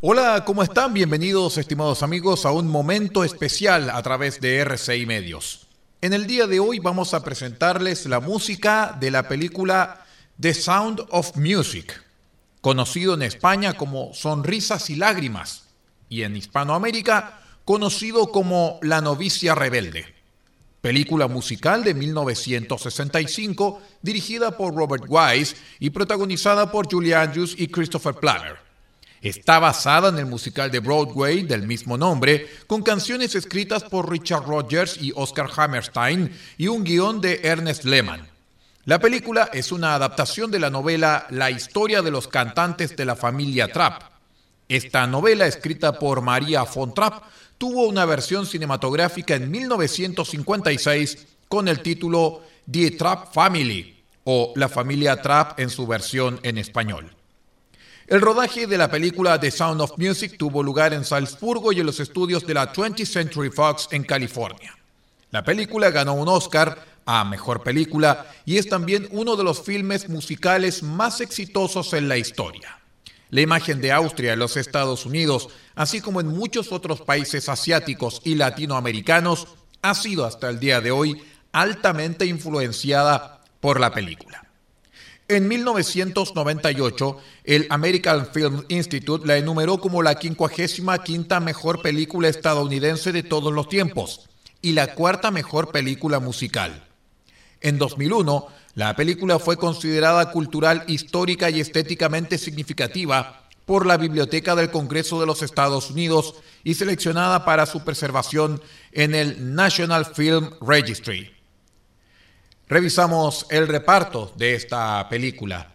Hola, ¿cómo están? Bienvenidos, estimados amigos, a un momento especial a través de RCI Medios. En el día de hoy vamos a presentarles la música de la película The Sound of Music, conocido en España como Sonrisas y Lágrimas, y en Hispanoamérica conocido como La novicia rebelde. Película musical de 1965 dirigida por Robert Wise y protagonizada por Julie Andrews y Christopher Plummer. Está basada en el musical de Broadway del mismo nombre, con canciones escritas por Richard Rogers y Oscar Hammerstein y un guion de Ernest Lehman. La película es una adaptación de la novela La historia de los cantantes de la familia Trapp. Esta novela, escrita por María von Trapp, tuvo una versión cinematográfica en 1956 con el título The Trapp Family o La familia Trapp en su versión en español. El rodaje de la película The Sound of Music tuvo lugar en Salzburgo y en los estudios de la 20th Century Fox en California. La película ganó un Oscar a Mejor Película y es también uno de los filmes musicales más exitosos en la historia. La imagen de Austria en los Estados Unidos, así como en muchos otros países asiáticos y latinoamericanos, ha sido hasta el día de hoy altamente influenciada por la película. En 1998, el American Film Institute la enumeró como la 55 mejor película estadounidense de todos los tiempos y la cuarta mejor película musical. En 2001, la película fue considerada cultural, histórica y estéticamente significativa por la Biblioteca del Congreso de los Estados Unidos y seleccionada para su preservación en el National Film Registry. Revisamos el reparto de esta película.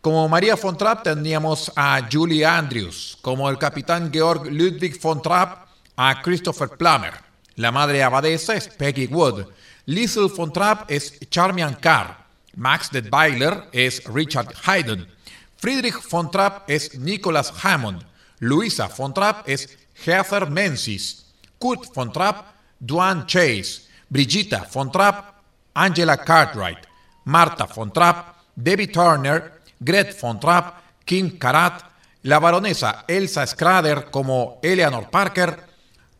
Como María von Trapp teníamos a Julie Andrews, como el capitán Georg Ludwig von Trapp a Christopher Plummer. La madre abadesa es Peggy Wood. Liesel von Trapp es Charmian Carr. Max Detweiler es Richard Haydn. Friedrich von Trapp es Nicholas Hammond. Luisa von Trapp es Heather Menzies. Kurt von Trapp, Duane Chase. Brigitta von Trapp, Angela Cartwright, Marta von Trapp, Debbie Turner, Gret von Trapp, Kim Karat, la baronesa Elsa Schrader como Eleanor Parker,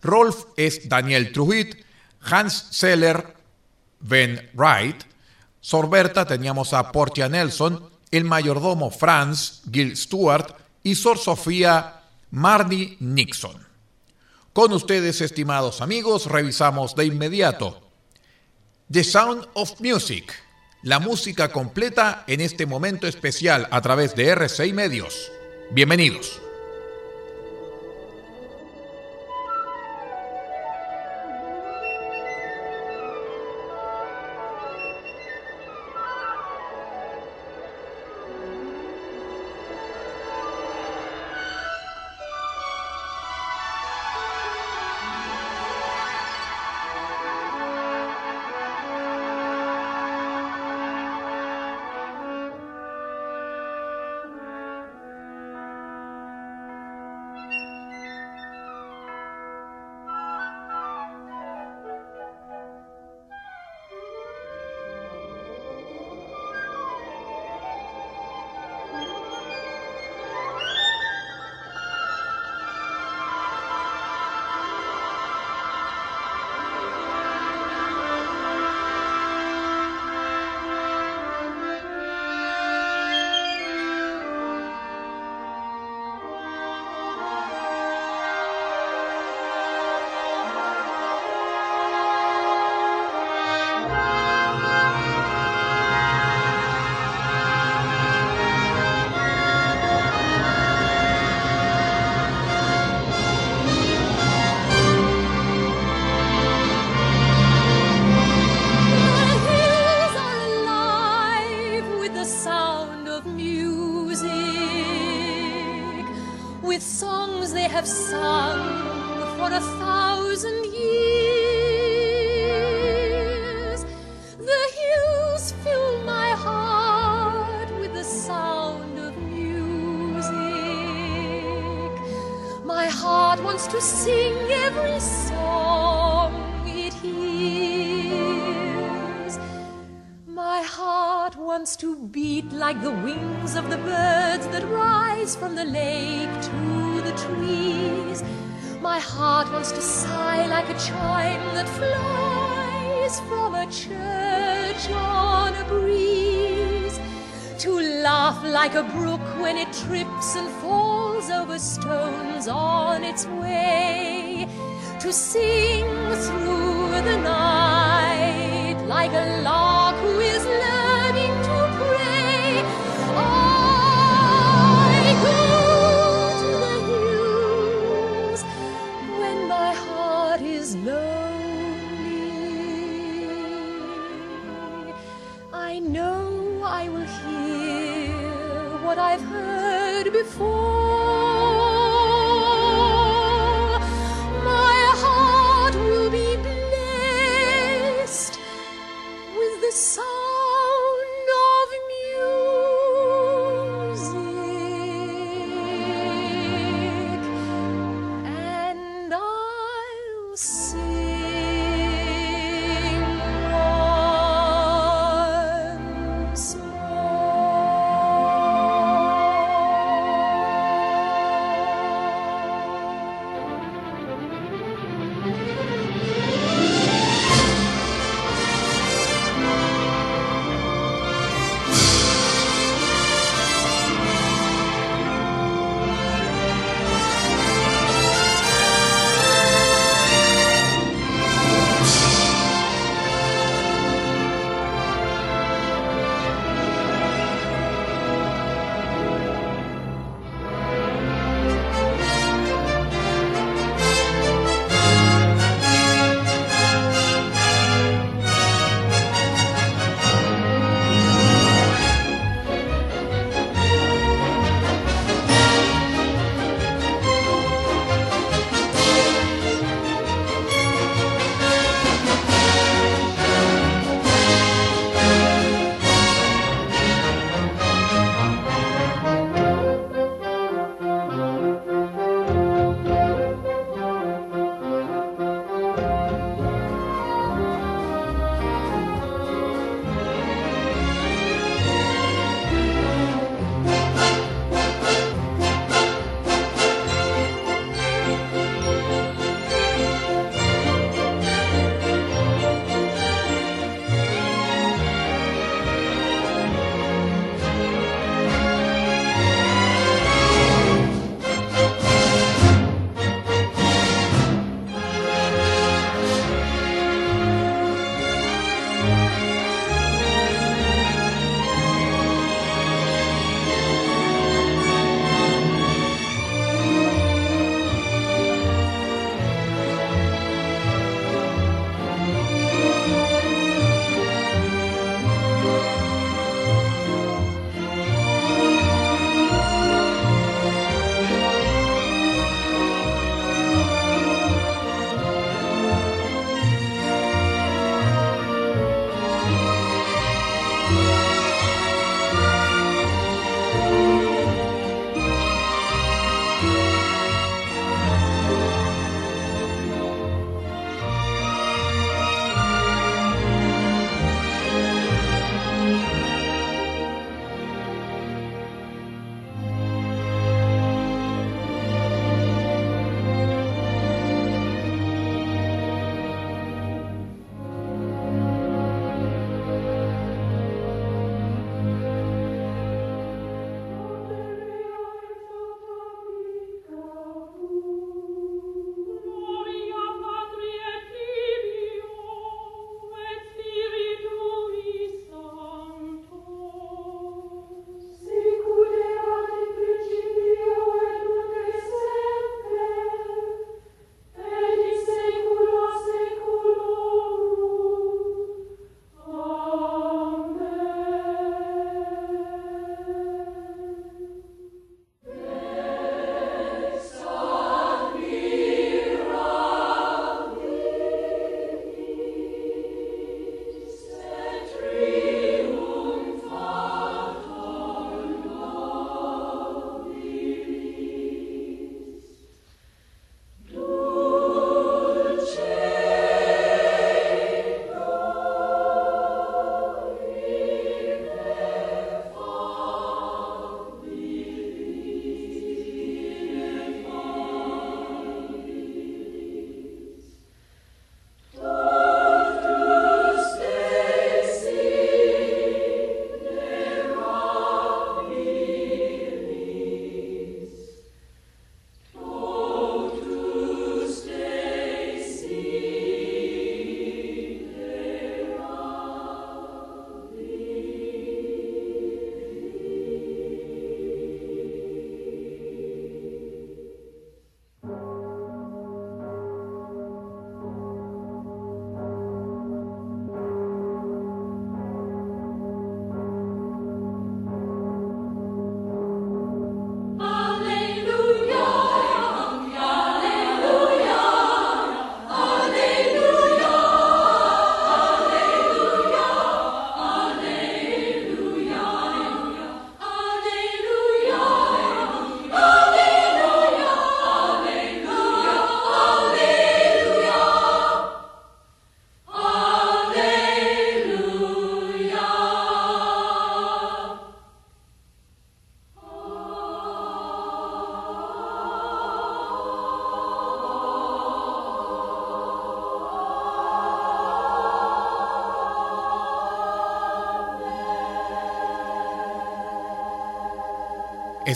Rolf es Daniel Truhit, Hans Seller, Ben Wright, Sorberta teníamos a Portia Nelson, el mayordomo Franz Gil Stewart y Sor Sofía Marnie Nixon. Con ustedes, estimados amigos, revisamos de inmediato The Sound of Music, la música completa en este momento especial a través de R6 Medios. Bienvenidos. To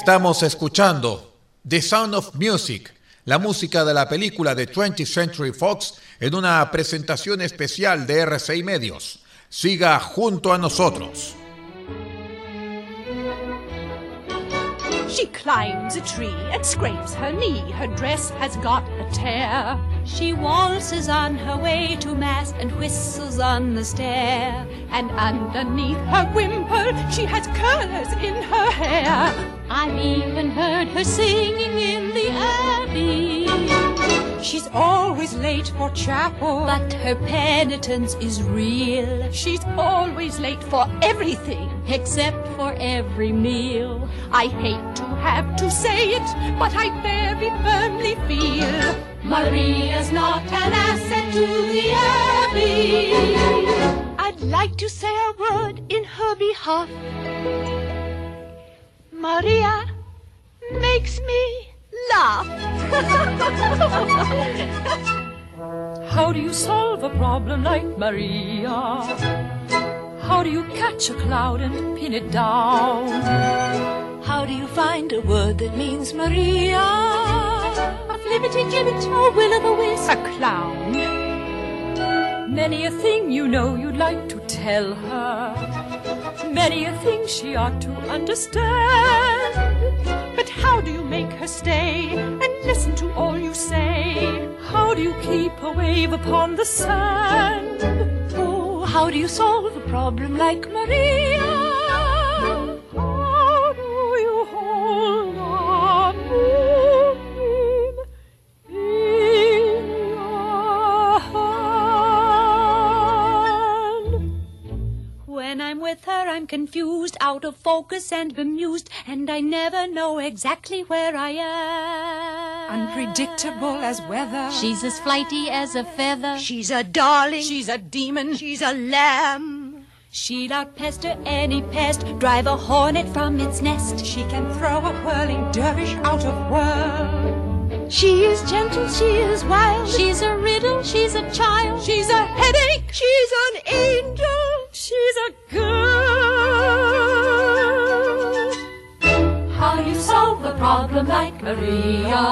Estamos escuchando The Sound of Music, la música de la película de 20th Century Fox en una presentación especial de RCI Medios. Siga junto a nosotros. She climbs a tree and scrapes her knee. She waltzes on her way to mass and whistles on the stair. And underneath her wimple, she has curlers in her hair. I've even heard her singing in the abbey. She's always late for chapel, but her penitence is real. She's always late for everything, except for every meal. I hate to have to say it, but I very firmly feel Maria's not an asset to the abbey. I'd like to say a word in her behalf. Maria makes me laugh. How do you solve a problem like Maria? How do you catch a cloud and pin it down? How do you find a word that means Maria? A flippity gibbet, a will o' the wisp, a clown. Many a thing you know you'd like to tell her. Many a thing she ought to understand. But how do you make her stay and listen to all you say? How do you keep a wave upon the sand? How do you solve a problem like Maria? With her, I'm confused, out of focus and bemused, and I never know exactly where I am. Unpredictable as weather. She's as flighty as a feather. She's a darling. She's a demon. She's a lamb. She'll outpester any pest, drive a hornet from its nest. She can throw a whirling dervish out of world. She is gentle, she is wild. She's a riddle, she's a child. She's a headache, she's an angel. She's a girl. How you solve a problem like Maria?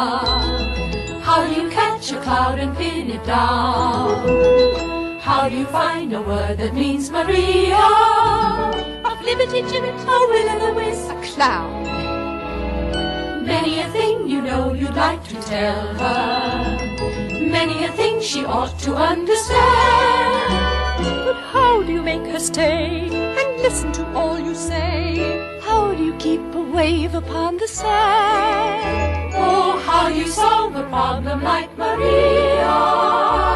How you catch a cloud and pin it down? How do you find a word that means Maria? A flippity gibbet, a will o' the wisp, a clown. Many a thing you know you'd like to tell her. Many a thing she ought to understand. But how do you make her stay and listen to all you say? How do you keep a wave upon the sand? Oh, how you solve a problem like Maria?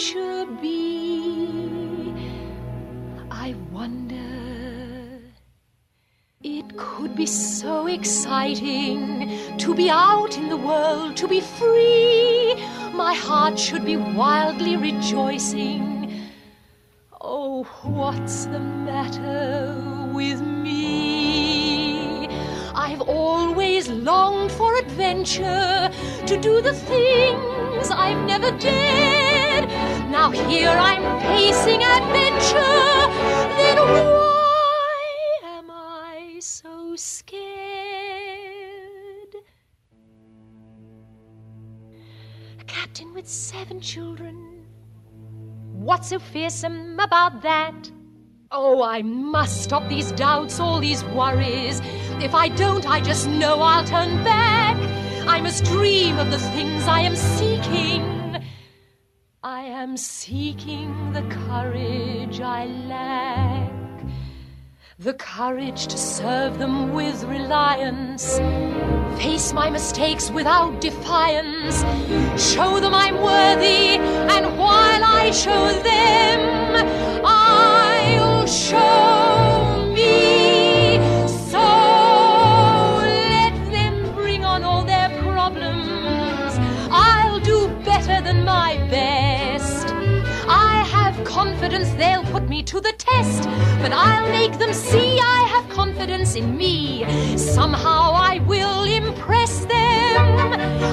Future be? I wonder. It could be so exciting to be out in the world, to be free. My heart should be wildly rejoicing. Oh, what's the matter with me? I've always longed for adventure, to do the things I've never dared. Now here I'm facing adventure. Then why am I so scared? A captain with seven children. What's so fearsome about that? Oh, I must stop these doubts, all these worries. If I don't, I just know I'll turn back. I must dream of the things I am seeking. I am seeking the courage I lack. The courage to serve them with reliance. Face my mistakes without defiance. Show them I'm worthy, and while I show them, I'll show to the test, but I'll make them see I have confidence in me. Somehow I will impress them.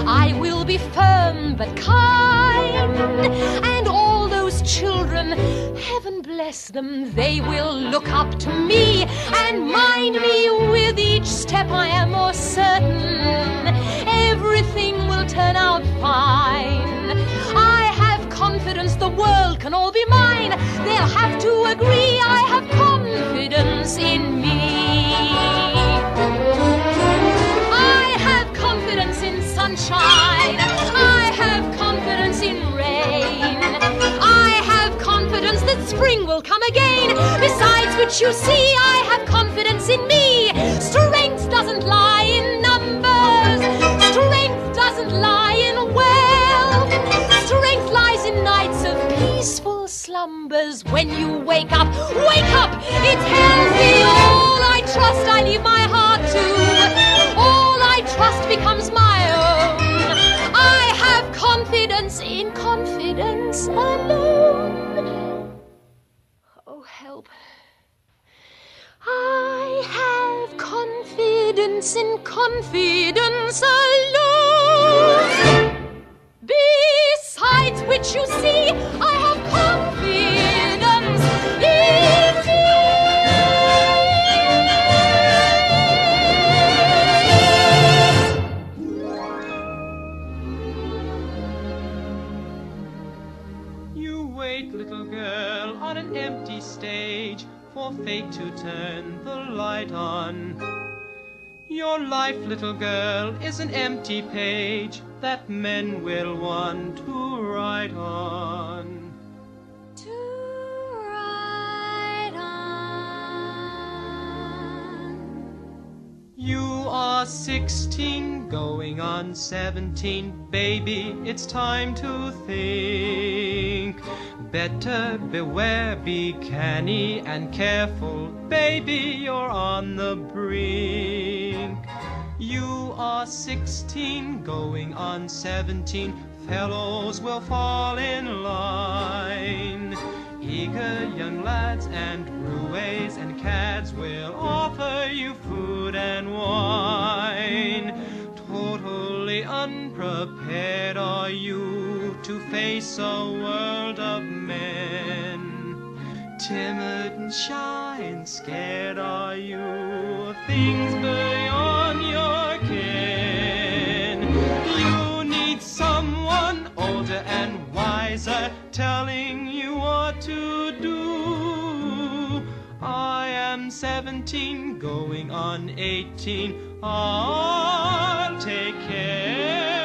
I will be firm but kind, and all those children, heaven bless them, they will look up to me and mind me with each step I am more certain everything will turn out fine. I the world can all be mine. They'll have to agree I have confidence in me. I have confidence in sunshine. I have confidence in rain. I have confidence that spring will come again. Besides which, you see, I have confidence in me. Strength slumbers. When you wake up, wake up! It tells me all I trust I leave my heart to. All I trust becomes my own. I have confidence in confidence alone. Oh, help. I have confidence in confidence alone. Besides which, you see, I stage for fate to turn the light on. Your life, little girl, is an empty page that men will want to write on. You are 16, going on 17. Baby, it's time to think. Better beware, be canny and careful. Baby, you're on the brink. You are 16, going on 17. Fellows will fall in line. Eager young lads and roues and cads will offer you food and wine. Totally unprepared are you to face a world of men. Timid and shy and scared are you of things beyond your ken. You need someone older and wiser telling 17, going on 18. I'll take care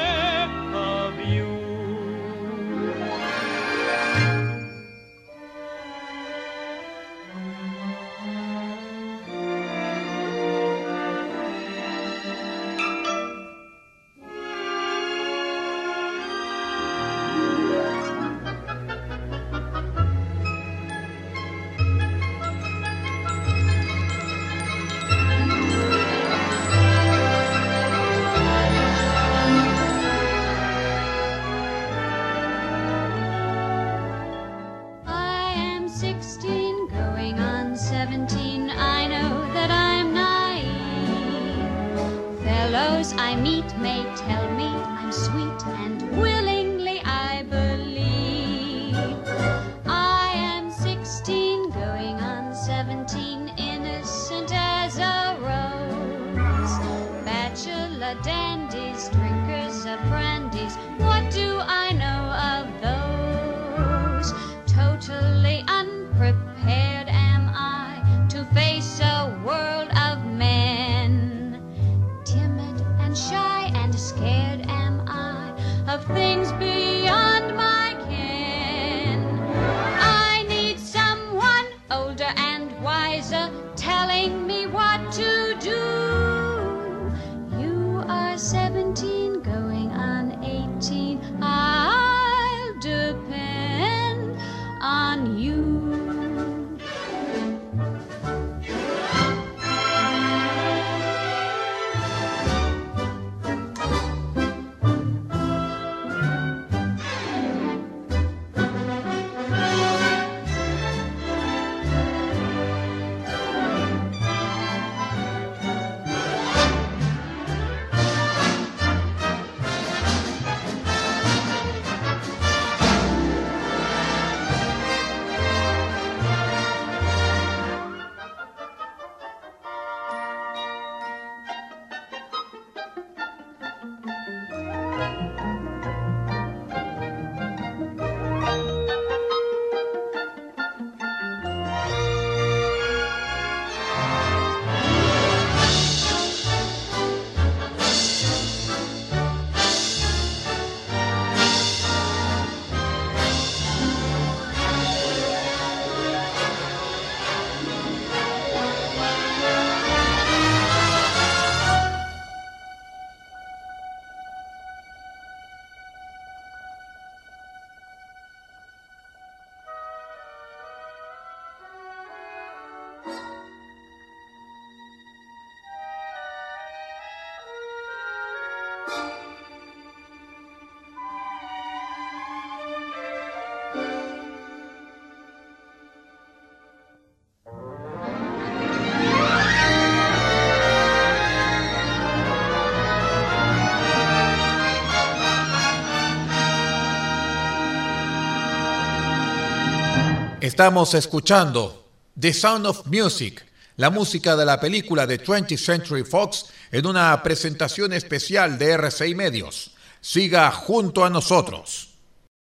Estamos escuchando The Sound of Music, la música de la película de 20th Century Fox en una presentación especial de RCI Medios. Siga junto a nosotros.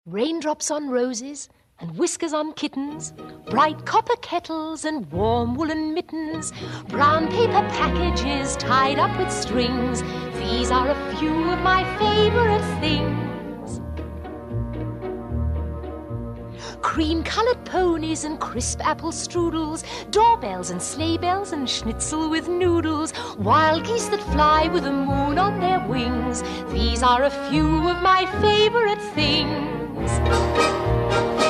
Raindrops on roses and whiskers on kittens, bright copper kettles and warm woolen mittens, brown paper packages tied up with strings. These are a few of my favorite things. Cream colored ponies and crisp apple strudels, doorbells and sleigh bells and schnitzel with noodles, wild geese that fly with the moon on their wings. These are a few of my favorite things.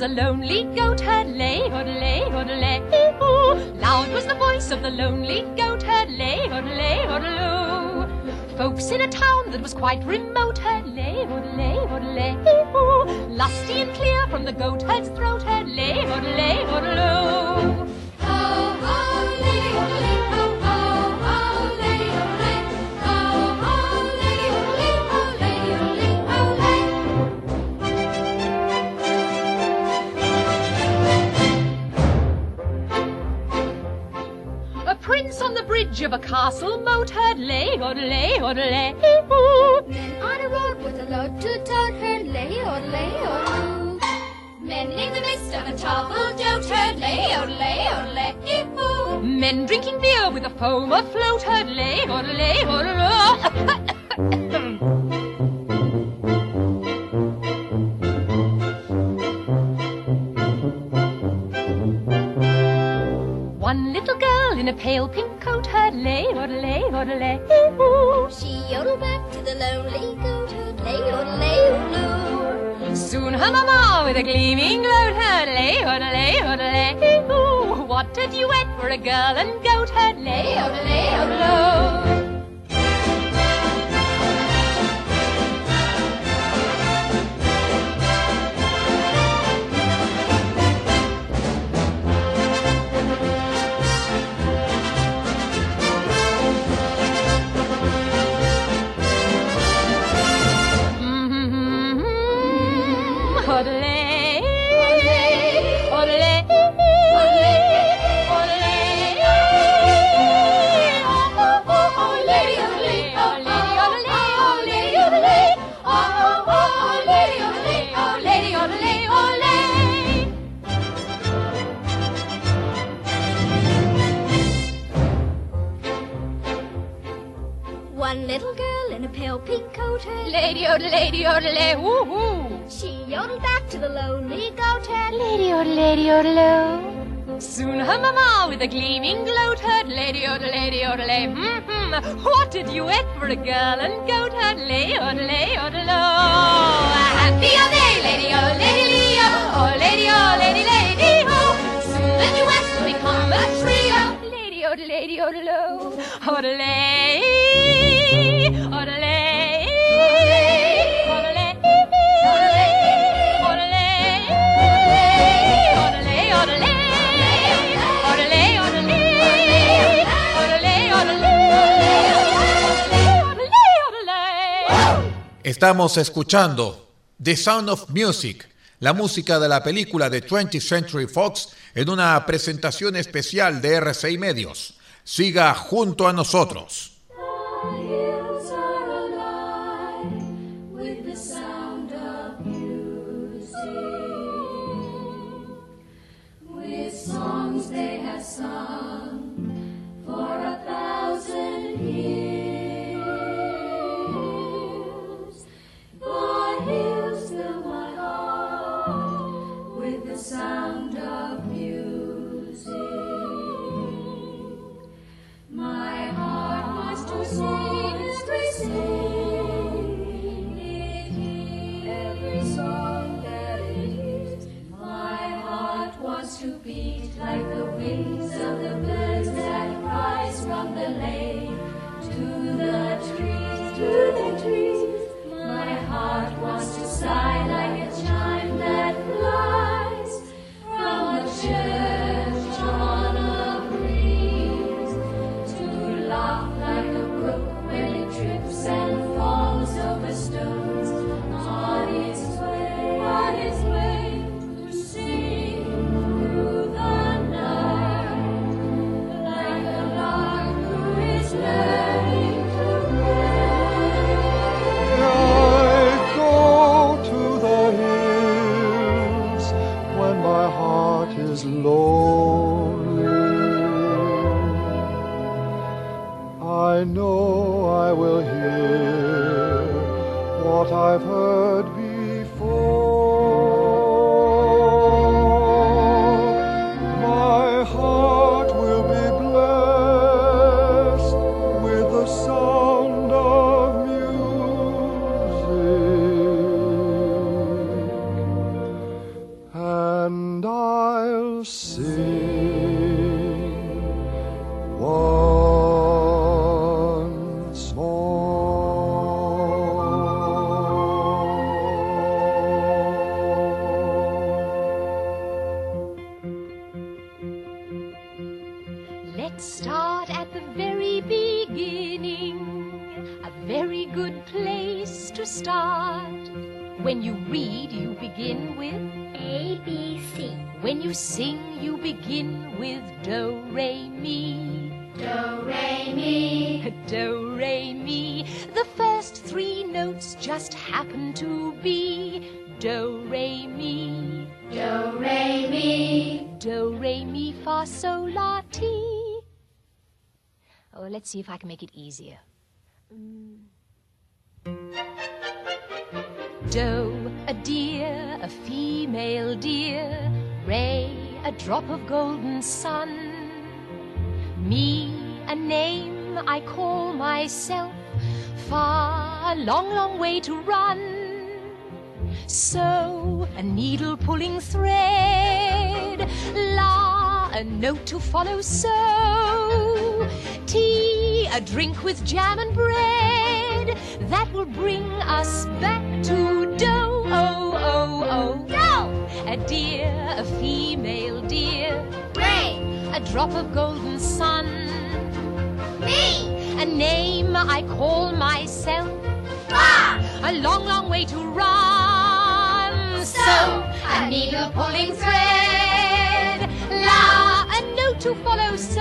was a lonely goat herd, lay, odelay, odelay, ooh. Loud was the voice of the lonely goat herd, lay, odelay, odeloo. Folks in a town that was quite remote heard, lay, odelay, odelay, ooh. Lusty and clear from the goat herd's throat bridge of a castle moat heard, lay, odelay, odelay, ooh. Men on a road with a load to tote herd, lay, odelay, odeloo. Men in the midst of a table d'hôte herd, lay, odelay, odelay, ee-hoo. Men drinking beer with a foam afloat heard, lay, odelay, odelay. lonely goat herd, lay, odelay, odeloo. Soon her mama with a gleaming gloat heard, lay, odelay, odelay, ooh. What a duet for a girl and goat heard, lay, odelay, herd. Lady odelay, woo woo. She yodeled back to the lonely goat herd. Lady odelay, odelay. Soon her mama with a gleaming gloat heard, Lady odelay, odelay, hmm hmm. What a duet for a girl and goat heard, Lady odelay, odelay. Happy are they, Lady o, Lady Leo, oh Lady o, Lady Lady ho. Soon the duet will become a trio. Lady odelay, odelay, odelay, odelay, Estamos escuchando The Sound of Music, la música de la película de 20th Century Fox en una presentación especial de RCI Medios. Siga junto a nosotros. To beat like the wings of the birds that rise from the lake to the trees, to the trees. My heart wants to sigh see if I can make it easier. Mm. Doe a deer, a female deer. Ray, a drop of golden sun. Me, a name I call myself. Far, a long, long way to run. So, a needle pulling thread. La, a note to follow. So, tea, a drink with jam and bread. That will bring us back to dough. Oh, oh, oh. Do. A deer, a female deer. Ray. A drop of golden sun. Me. A name I call myself. Fa. A long, long way to run. So, a needle pulling thread. La, a note to follow. So,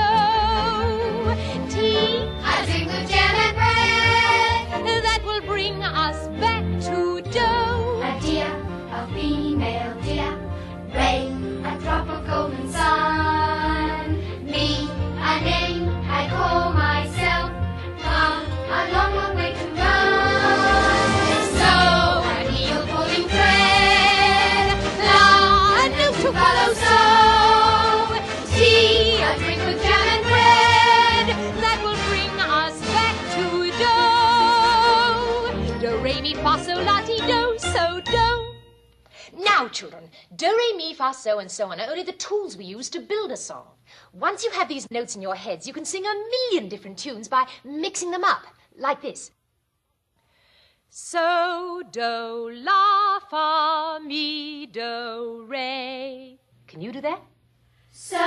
children, do, re, mi, fa, so, and so on are only the tools we use to build a song. Once you have these notes in your heads, you can sing a million different tunes by mixing them up, like this. So, do, la, fa, mi, do, re. Can you do that? So,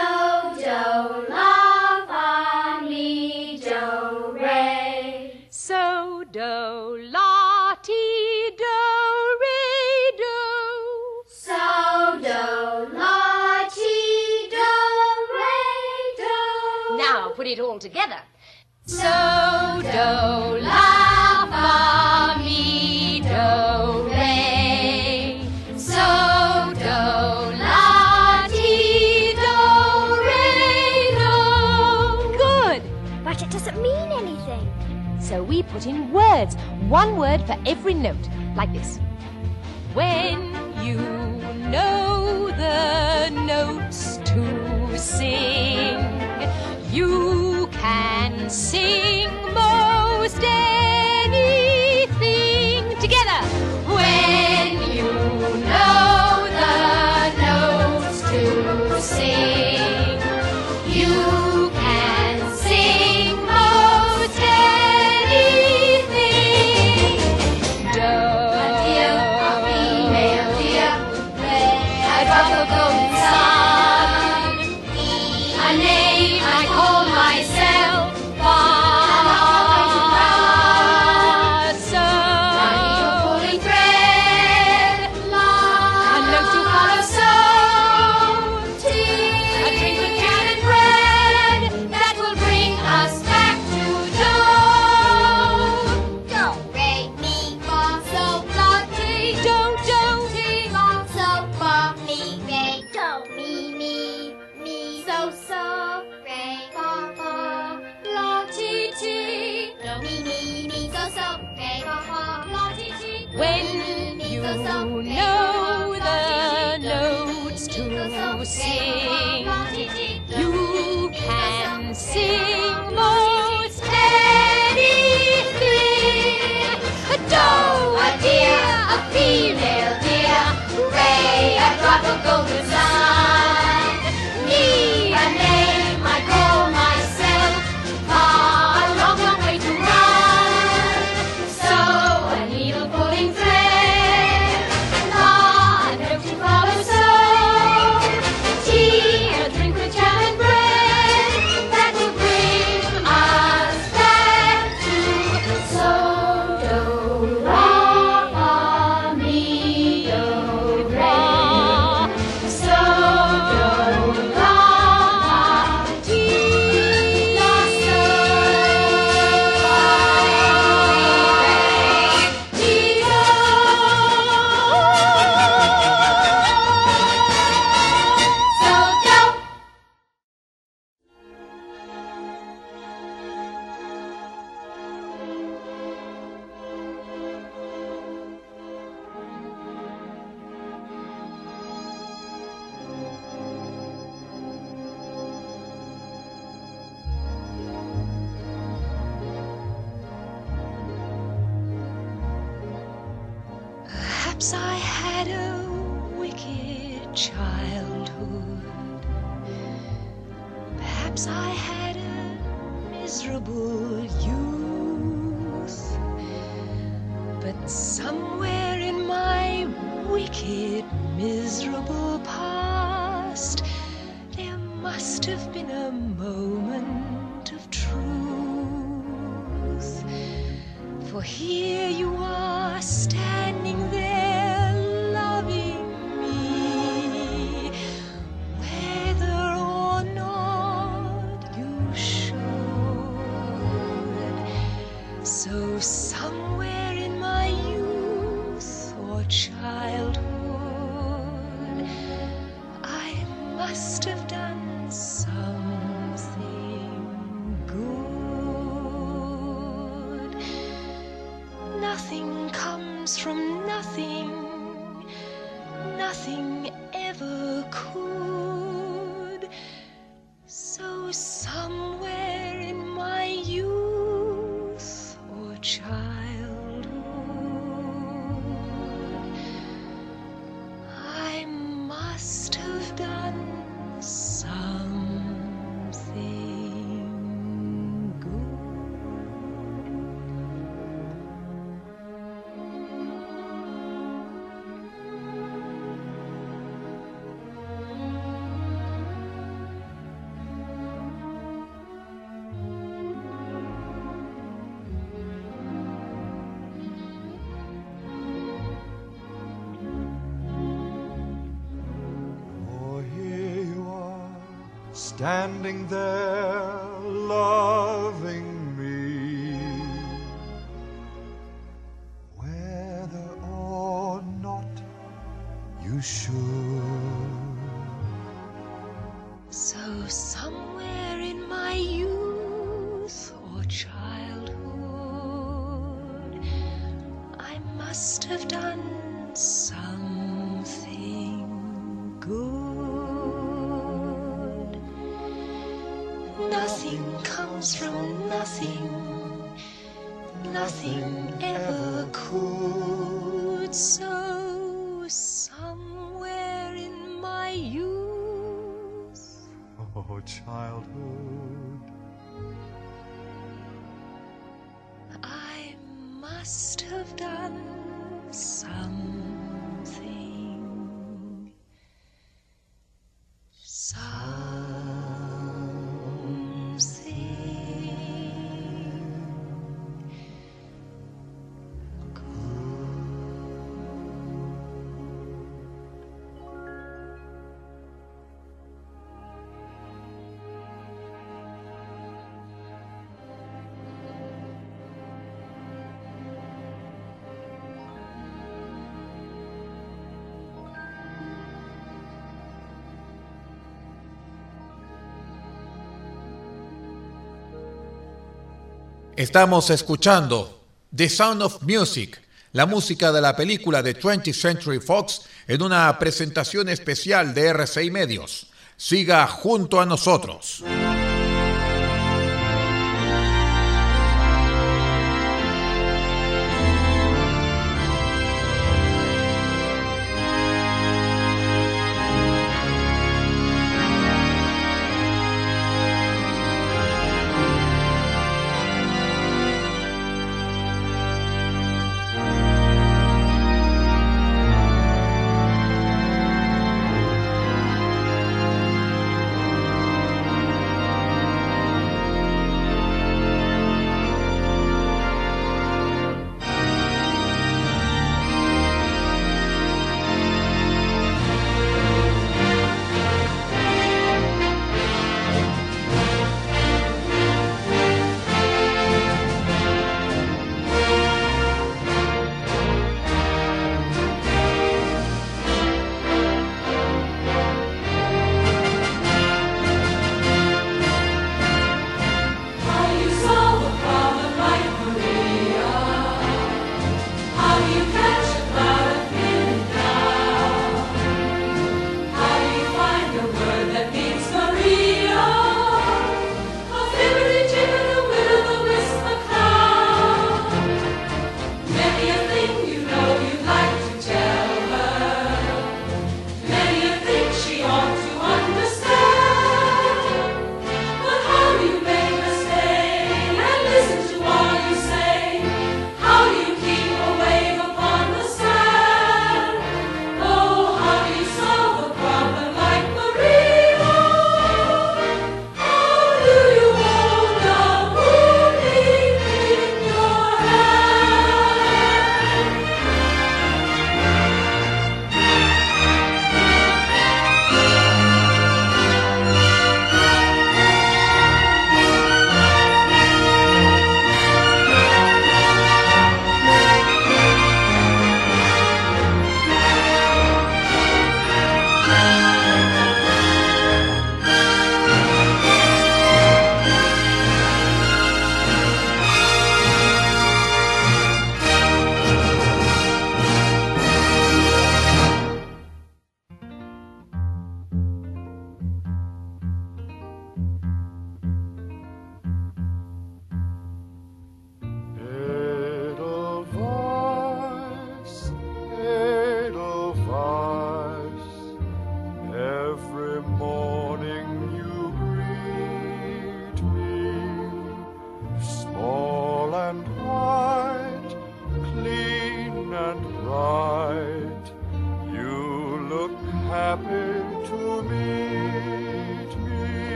do, la, fa, mi, do, re. So, do, la, ti, put it all together. So, do, la, fa, mi, do, re. So, do, la, ti, do, re, do. Good. But it doesn't mean anything. So we put in words, one word for every note, like this. When you know the notes to sing, you can sing most anything So somewhere in my youth or childhood standing there, love. Oh, childhood. I must have done some Estamos escuchando The Sound of Music, la música de la película de 20th Century Fox en una presentación especial de RCI Medios. Siga junto a nosotros.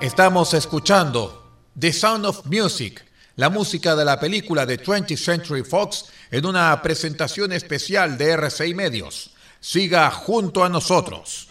Estamos escuchando The Sound of Music, la música de la película de 20th Century Fox en una presentación especial de RCI Medios. Siga junto a nosotros.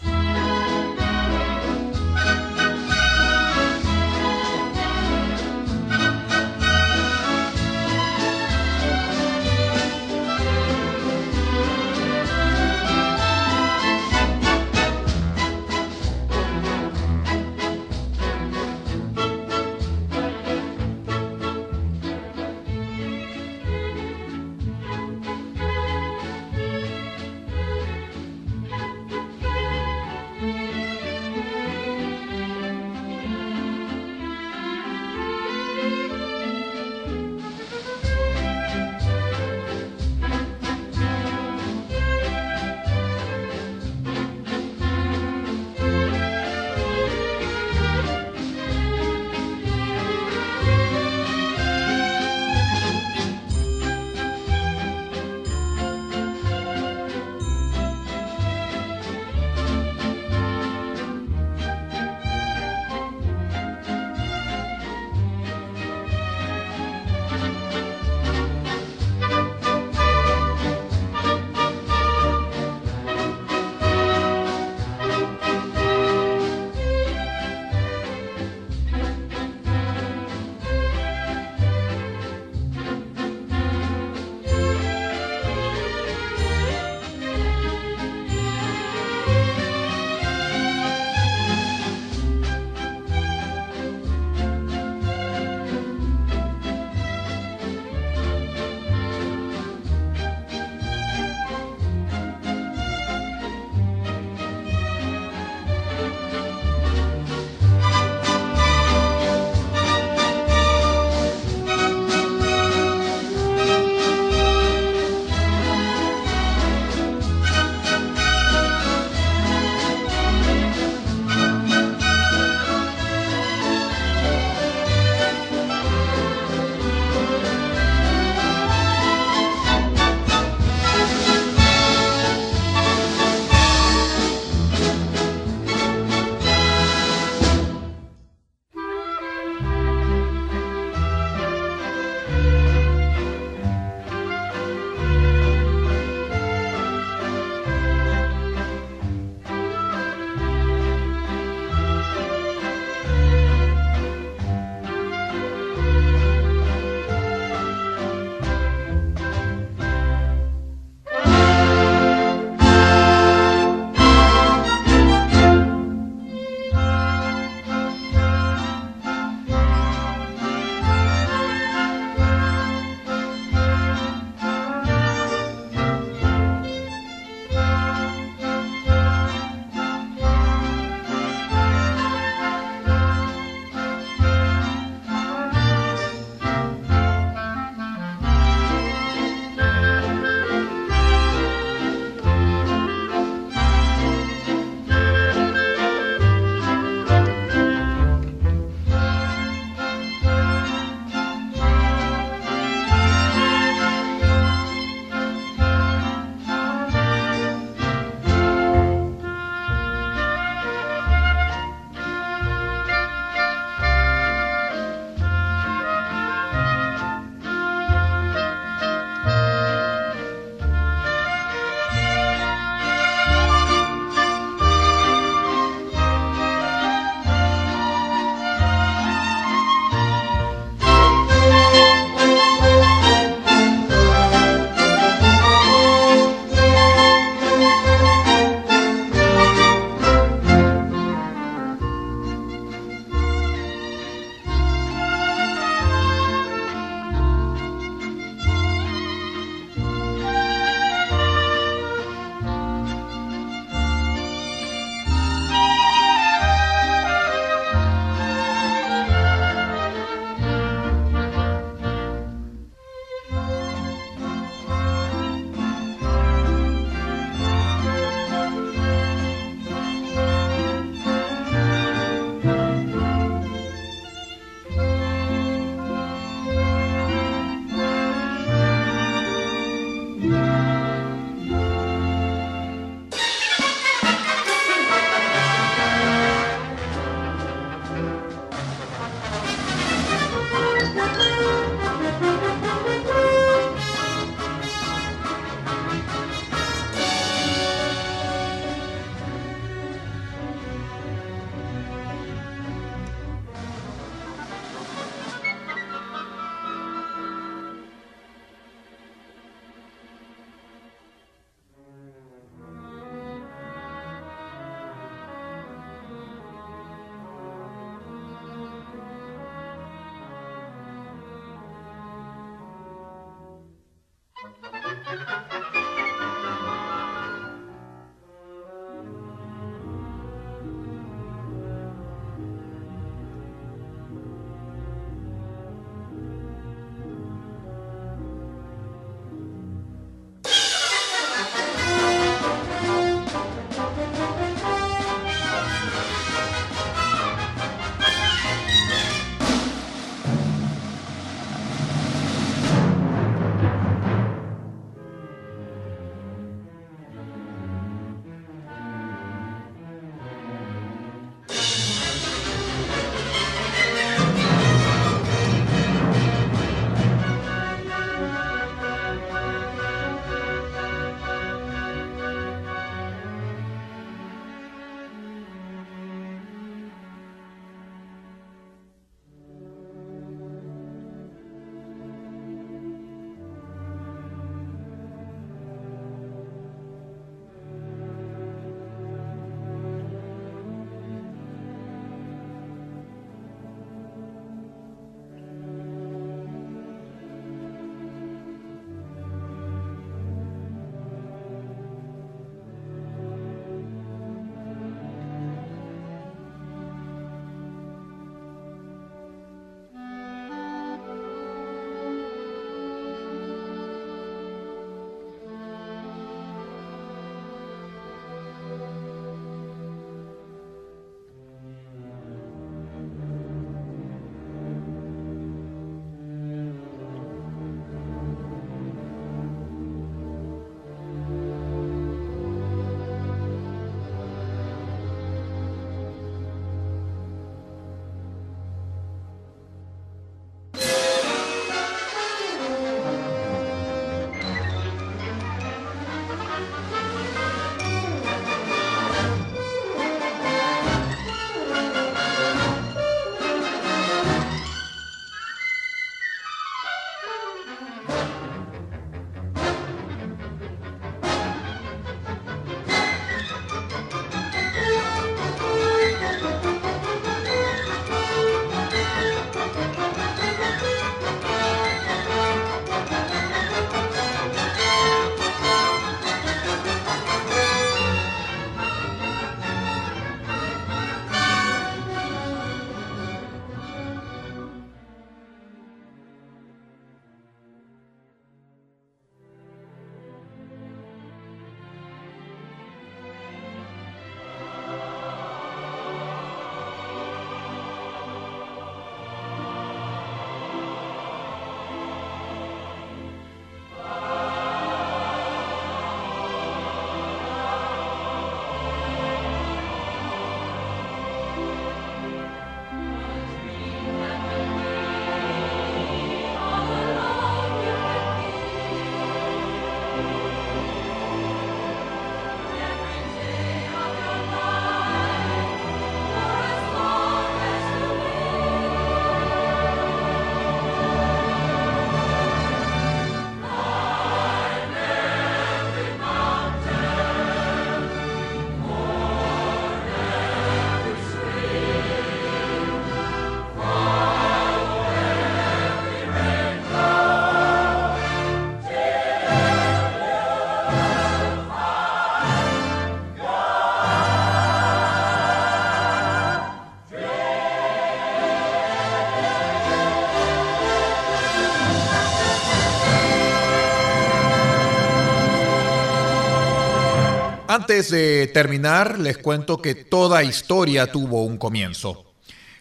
Antes de terminar, les cuento que toda historia tuvo un comienzo.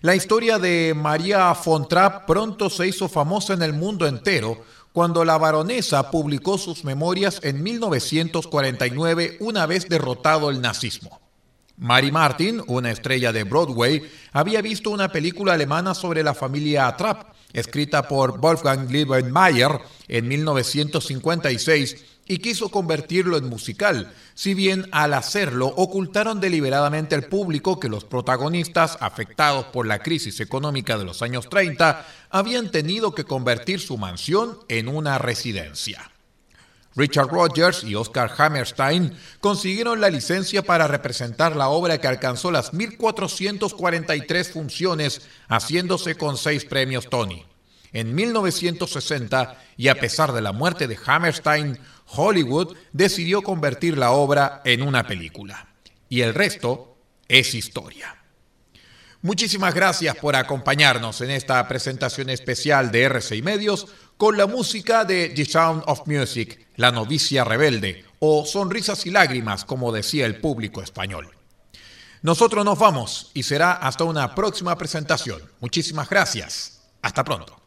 La historia de María Fontrap pronto se hizo famosa en el mundo entero cuando la baronesa publicó sus memorias en 1949 una vez derrotado el nazismo. Mary Martin, una estrella de Broadway, había visto una película alemana sobre la familia Trapp, escrita por Wolfgang Liebenmayer en 1956, y quiso convertirlo en musical, si bien al hacerlo ocultaron deliberadamente al público que los protagonistas, afectados por la crisis económica de los años 30, habían tenido que convertir su mansión en una residencia. Richard Rogers y Oscar Hammerstein consiguieron la licencia para representar la obra que alcanzó las 1.443 funciones, haciéndose con seis premios Tony. En 1960, y a pesar de la muerte de Hammerstein, Hollywood decidió convertir la obra en una película. Y el resto es historia. Muchísimas gracias por acompañarnos en esta presentación especial de RCI Medios con la música de The Sound of Music, La novicia rebelde, o Sonrisas y lágrimas, como decía el público español. Nosotros nos vamos y será hasta una próxima presentación. Muchísimas gracias. Hasta pronto.